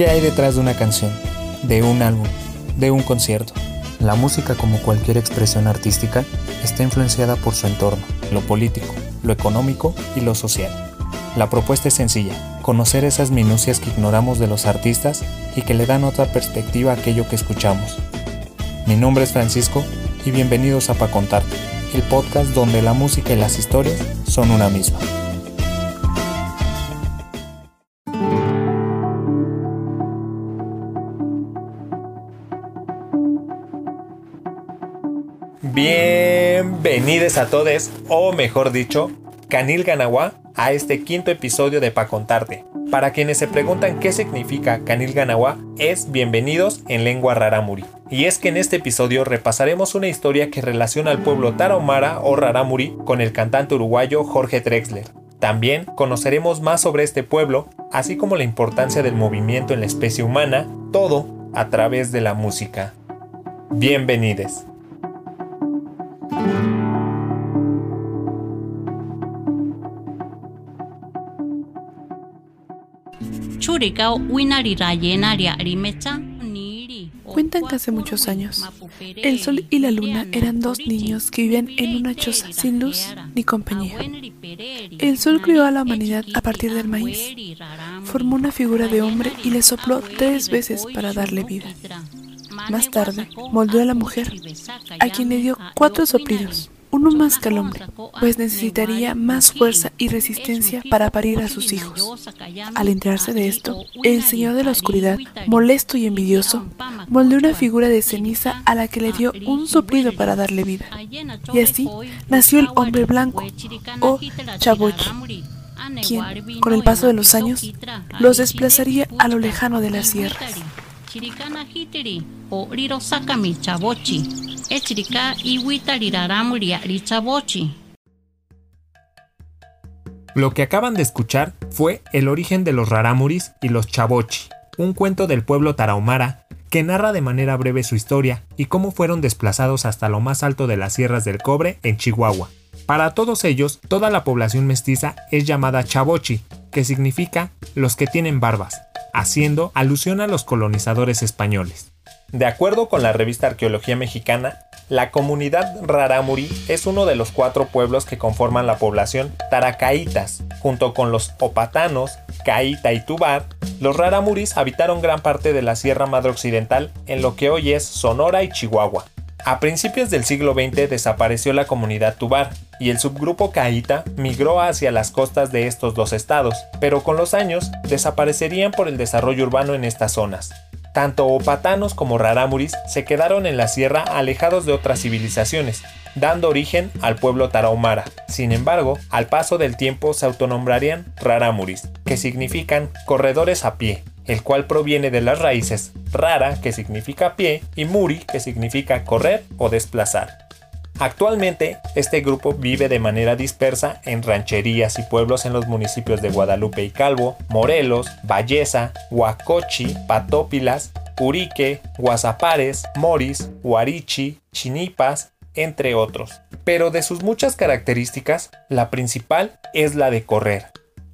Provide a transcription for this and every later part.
¿Qué hay detrás de una canción, de un álbum, de un concierto? La música, como cualquier expresión artística, está influenciada por su entorno, lo político, lo económico y lo social. La propuesta es sencilla, conocer esas minucias que ignoramos de los artistas y que le dan otra perspectiva a aquello que escuchamos. Mi nombre es Francisco y bienvenidos a Pa Contarte, el podcast donde la música y las historias son una misma. Bienvenidos a todos, o mejor dicho, Canil Ganawa, a este quinto episodio de Pa Contarte. Para quienes se preguntan qué significa Canil Ganawa, es bienvenidos en lengua raramuri. Y es que en este episodio repasaremos una historia que relaciona al pueblo tarahumara o raramuri con el cantante uruguayo Jorge Drexler. También conoceremos más sobre este pueblo, así como la importancia del movimiento en la especie humana, todo a través de la música. Bienvenidos. Cuentan que hace muchos años, el sol y la luna eran dos niños que vivían en una choza sin luz ni compañía. El sol crió a la humanidad a partir del maíz, formó una figura de hombre y le sopló tres veces para darle vida. Más tarde, moldeó a la mujer, a quien le dio cuatro soplidos uno más que al hombre, pues necesitaría más fuerza y resistencia para parir a sus hijos. Al enterarse de esto, el Señor de la Oscuridad, molesto y envidioso, moldeó una figura de ceniza a la que le dio un soplido para darle vida. Y así nació el hombre blanco, o Chabochi, quien, con el paso de los años, los desplazaría a lo lejano de las sierras. Lo que acaban de escuchar fue el origen de los raramuris y los chabochi, un cuento del pueblo tarahumara que narra de manera breve su historia y cómo fueron desplazados hasta lo más alto de las sierras del cobre en Chihuahua. Para todos ellos, toda la población mestiza es llamada chabochi, que significa los que tienen barbas, haciendo alusión a los colonizadores españoles. De acuerdo con la revista Arqueología Mexicana, la comunidad Raramuri es uno de los cuatro pueblos que conforman la población Taracaitas. Junto con los Opatanos, Caíta y Tubar, los Raramuris habitaron gran parte de la Sierra Madre Occidental en lo que hoy es Sonora y Chihuahua. A principios del siglo XX desapareció la comunidad Tubar y el subgrupo Caíta migró hacia las costas de estos dos estados, pero con los años desaparecerían por el desarrollo urbano en estas zonas. Tanto opatanos como raramuris se quedaron en la sierra alejados de otras civilizaciones, dando origen al pueblo tarahumara. Sin embargo, al paso del tiempo se autonombrarían raramuris, que significan corredores a pie, el cual proviene de las raíces rara, que significa pie, y muri, que significa correr o desplazar. Actualmente, este grupo vive de manera dispersa en rancherías y pueblos en los municipios de Guadalupe y Calvo, Morelos, Valleza, Huacochi, Patópilas, Urique, Guasapares, Moris, Huarichi, Chinipas, entre otros. Pero de sus muchas características, la principal es la de correr.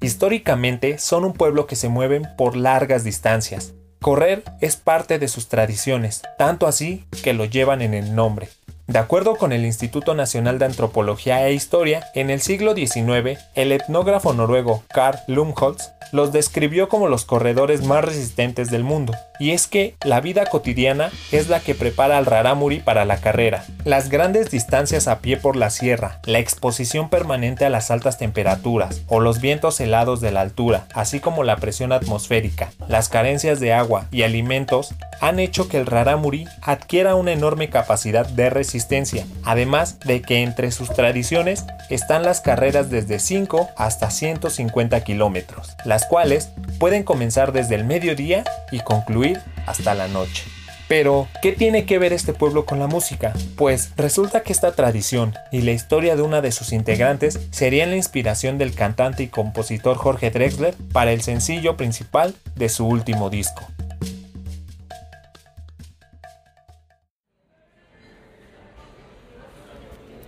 Históricamente son un pueblo que se mueven por largas distancias. Correr es parte de sus tradiciones, tanto así que lo llevan en el nombre. De acuerdo con el Instituto Nacional de Antropología e Historia, en el siglo XIX, el etnógrafo noruego Karl Lumholtz los describió como los corredores más resistentes del mundo. Y es que la vida cotidiana es la que prepara al rarámuri para la carrera. Las grandes distancias a pie por la sierra, la exposición permanente a las altas temperaturas o los vientos helados de la altura, así como la presión atmosférica, las carencias de agua y alimentos han hecho que el rarámuri adquiera una enorme capacidad de resistencia, además de que entre sus tradiciones están las carreras desde 5 hasta 150 kilómetros, las cuales pueden comenzar desde el mediodía y concluir hasta la noche. Pero, ¿qué tiene que ver este pueblo con la música? Pues resulta que esta tradición y la historia de una de sus integrantes serían la inspiración del cantante y compositor Jorge Drexler para el sencillo principal de su último disco.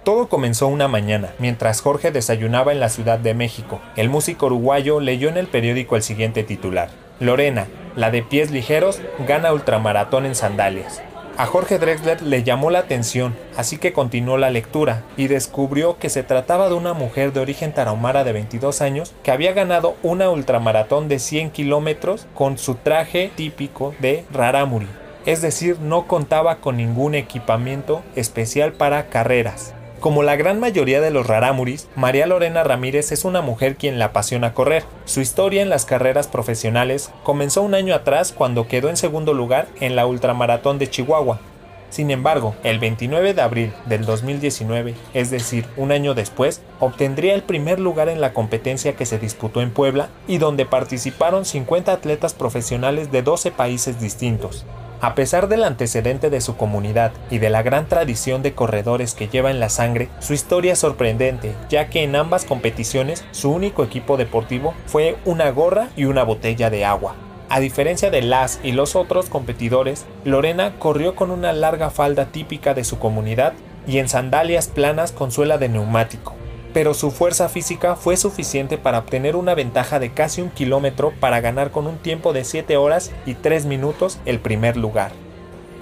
Todo comenzó una mañana, mientras Jorge desayunaba en la Ciudad de México. El músico uruguayo leyó en el periódico el siguiente titular. Lorena, la de pies ligeros, gana ultramaratón en sandalias. A Jorge Drexler le llamó la atención, así que continuó la lectura y descubrió que se trataba de una mujer de origen tarahumara de 22 años que había ganado una ultramaratón de 100 kilómetros con su traje típico de Raramuri, es decir, no contaba con ningún equipamiento especial para carreras. Como la gran mayoría de los raramuris, María Lorena Ramírez es una mujer quien la apasiona correr. Su historia en las carreras profesionales comenzó un año atrás cuando quedó en segundo lugar en la ultramaratón de Chihuahua. Sin embargo, el 29 de abril del 2019, es decir, un año después, obtendría el primer lugar en la competencia que se disputó en Puebla y donde participaron 50 atletas profesionales de 12 países distintos. A pesar del antecedente de su comunidad y de la gran tradición de corredores que lleva en la sangre, su historia es sorprendente, ya que en ambas competiciones su único equipo deportivo fue una gorra y una botella de agua. A diferencia de las y los otros competidores, Lorena corrió con una larga falda típica de su comunidad y en sandalias planas con suela de neumático pero su fuerza física fue suficiente para obtener una ventaja de casi un kilómetro para ganar con un tiempo de 7 horas y 3 minutos el primer lugar.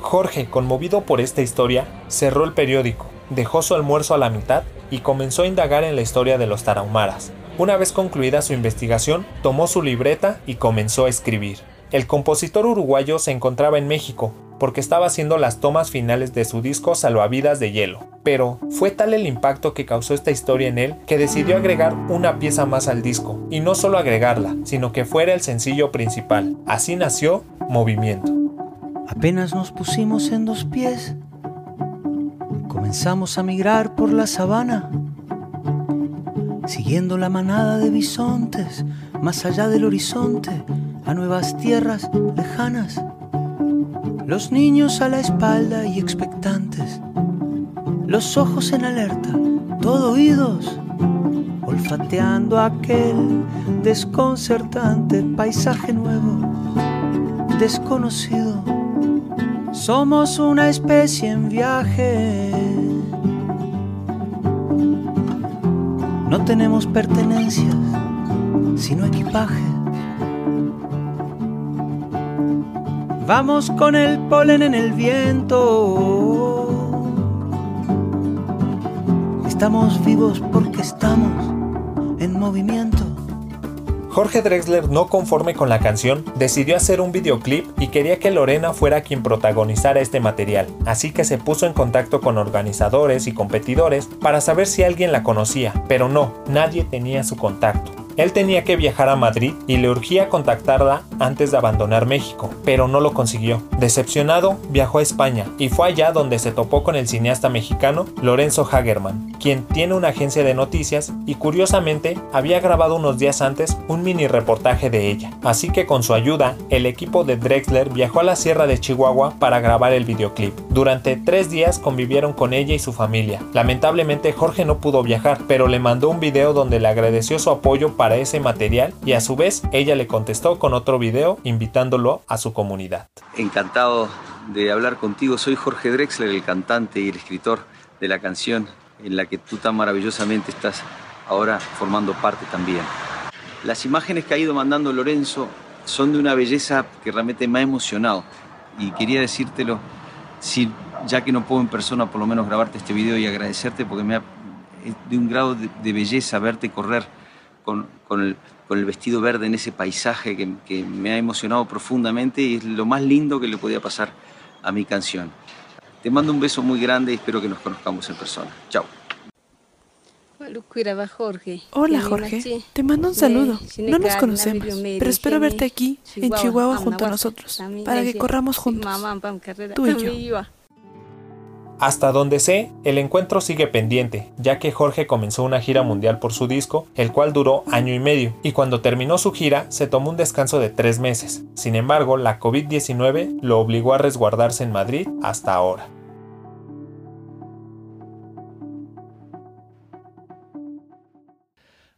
Jorge, conmovido por esta historia, cerró el periódico, dejó su almuerzo a la mitad y comenzó a indagar en la historia de los tarahumaras. Una vez concluida su investigación, tomó su libreta y comenzó a escribir. El compositor uruguayo se encontraba en México, porque estaba haciendo las tomas finales de su disco Salvavidas de Hielo. Pero fue tal el impacto que causó esta historia en él que decidió agregar una pieza más al disco, y no solo agregarla, sino que fuera el sencillo principal. Así nació Movimiento. Apenas nos pusimos en dos pies, comenzamos a migrar por la sabana, siguiendo la manada de bisontes, más allá del horizonte, a nuevas tierras lejanas los niños a la espalda y expectantes, los ojos en alerta, todo oídos, olfateando aquel desconcertante paisaje nuevo, desconocido. Somos una especie en viaje. No tenemos pertenencias, sino equipaje. Vamos con el polen en el viento. Estamos vivos porque estamos en movimiento. Jorge Drexler, no conforme con la canción, decidió hacer un videoclip y quería que Lorena fuera quien protagonizara este material, así que se puso en contacto con organizadores y competidores para saber si alguien la conocía, pero no, nadie tenía su contacto. Él tenía que viajar a Madrid y le urgía contactarla antes de abandonar México, pero no lo consiguió. Decepcionado, viajó a España y fue allá donde se topó con el cineasta mexicano Lorenzo Hagerman, quien tiene una agencia de noticias y curiosamente había grabado unos días antes un mini reportaje de ella. Así que con su ayuda, el equipo de Drexler viajó a la Sierra de Chihuahua para grabar el videoclip. Durante tres días convivieron con ella y su familia. Lamentablemente Jorge no pudo viajar, pero le mandó un video donde le agradeció su apoyo ese material y a su vez ella le contestó con otro video invitándolo a su comunidad. Encantado de hablar contigo, soy Jorge Drexler, el cantante y el escritor de la canción en la que tú tan maravillosamente estás ahora formando parte también. Las imágenes que ha ido mandando Lorenzo son de una belleza que realmente me ha emocionado y quería decírtelo, si, ya que no puedo en persona por lo menos grabarte este video y agradecerte porque me ha de un grado de, de belleza verte correr con, el, vestido verde en ese paisaje que, me ha emocionado profundamente y es lo más lindo que le podía pasar a mi canción. Te mando un beso muy grande y espero que nos conozcamos en persona. Chao. Hola Jorge, te mando un saludo. No nos conocemos, pero espero verte aquí en Chihuahua junto a nosotros, para que corramos juntos, tú y yo. Hasta donde sé, el encuentro sigue pendiente, ya que Jorge comenzó una gira mundial por su disco, el cual duró año y medio, y cuando terminó su gira se tomó un descanso de tres meses. Sin embargo, la COVID-19 lo obligó a resguardarse en Madrid hasta ahora.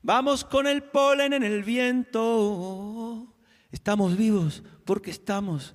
Vamos con el polen en el viento. Estamos vivos porque estamos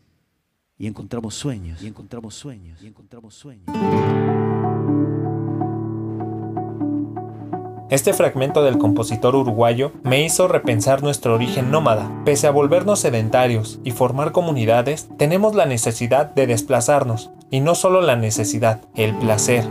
y encontramos sueños, y encontramos sueños, y encontramos sueños. Este fragmento del compositor uruguayo me hizo repensar nuestro origen nómada. Pese a volvernos sedentarios y formar comunidades, tenemos la necesidad de desplazarnos. Y no solo la necesidad, el placer.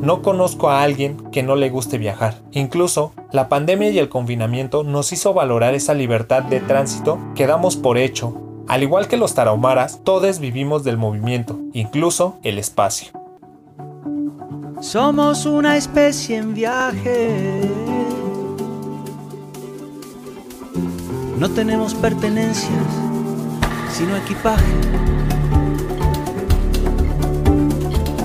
No conozco a alguien que no le guste viajar. Incluso, la pandemia y el confinamiento nos hizo valorar esa libertad de tránsito que damos por hecho. Al igual que los tarahumaras, todos vivimos del movimiento, incluso el espacio. Somos una especie en viaje. No tenemos pertenencias, sino equipaje.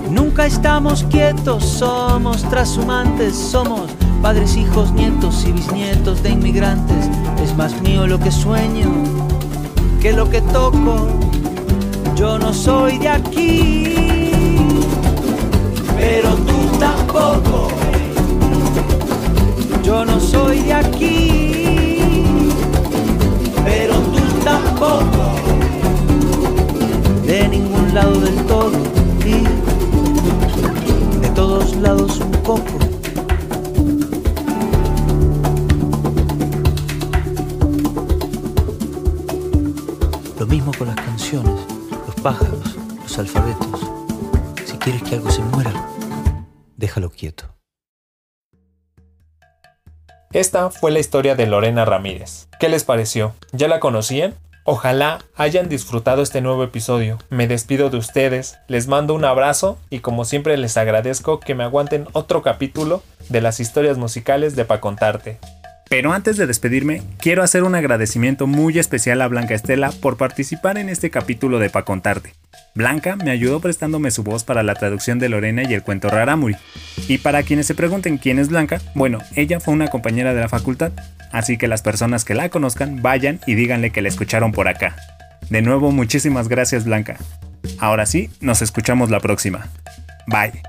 Nunca estamos quietos, somos trashumantes, somos padres, hijos, nietos y bisnietos de inmigrantes. Es más mío lo que sueño que lo que toco. Yo no soy de aquí pero tú tampoco. Yo no soy de aquí, Esta fue la historia de Lorena Ramírez. ¿Qué les pareció? ¿Ya la conocían? Ojalá hayan disfrutado este nuevo episodio. Me despido de ustedes, les mando un abrazo y como siempre les agradezco que me aguanten otro capítulo de las historias musicales de Pa Contarte. Pero antes de despedirme, quiero hacer un agradecimiento muy especial a Blanca Estela por participar en este capítulo de Pa Contarte. Blanca me ayudó prestándome su voz para la traducción de Lorena y el cuento Raramuri. Y para quienes se pregunten quién es Blanca, bueno, ella fue una compañera de la facultad, así que las personas que la conozcan vayan y díganle que la escucharon por acá. De nuevo, muchísimas gracias Blanca. Ahora sí, nos escuchamos la próxima. Bye.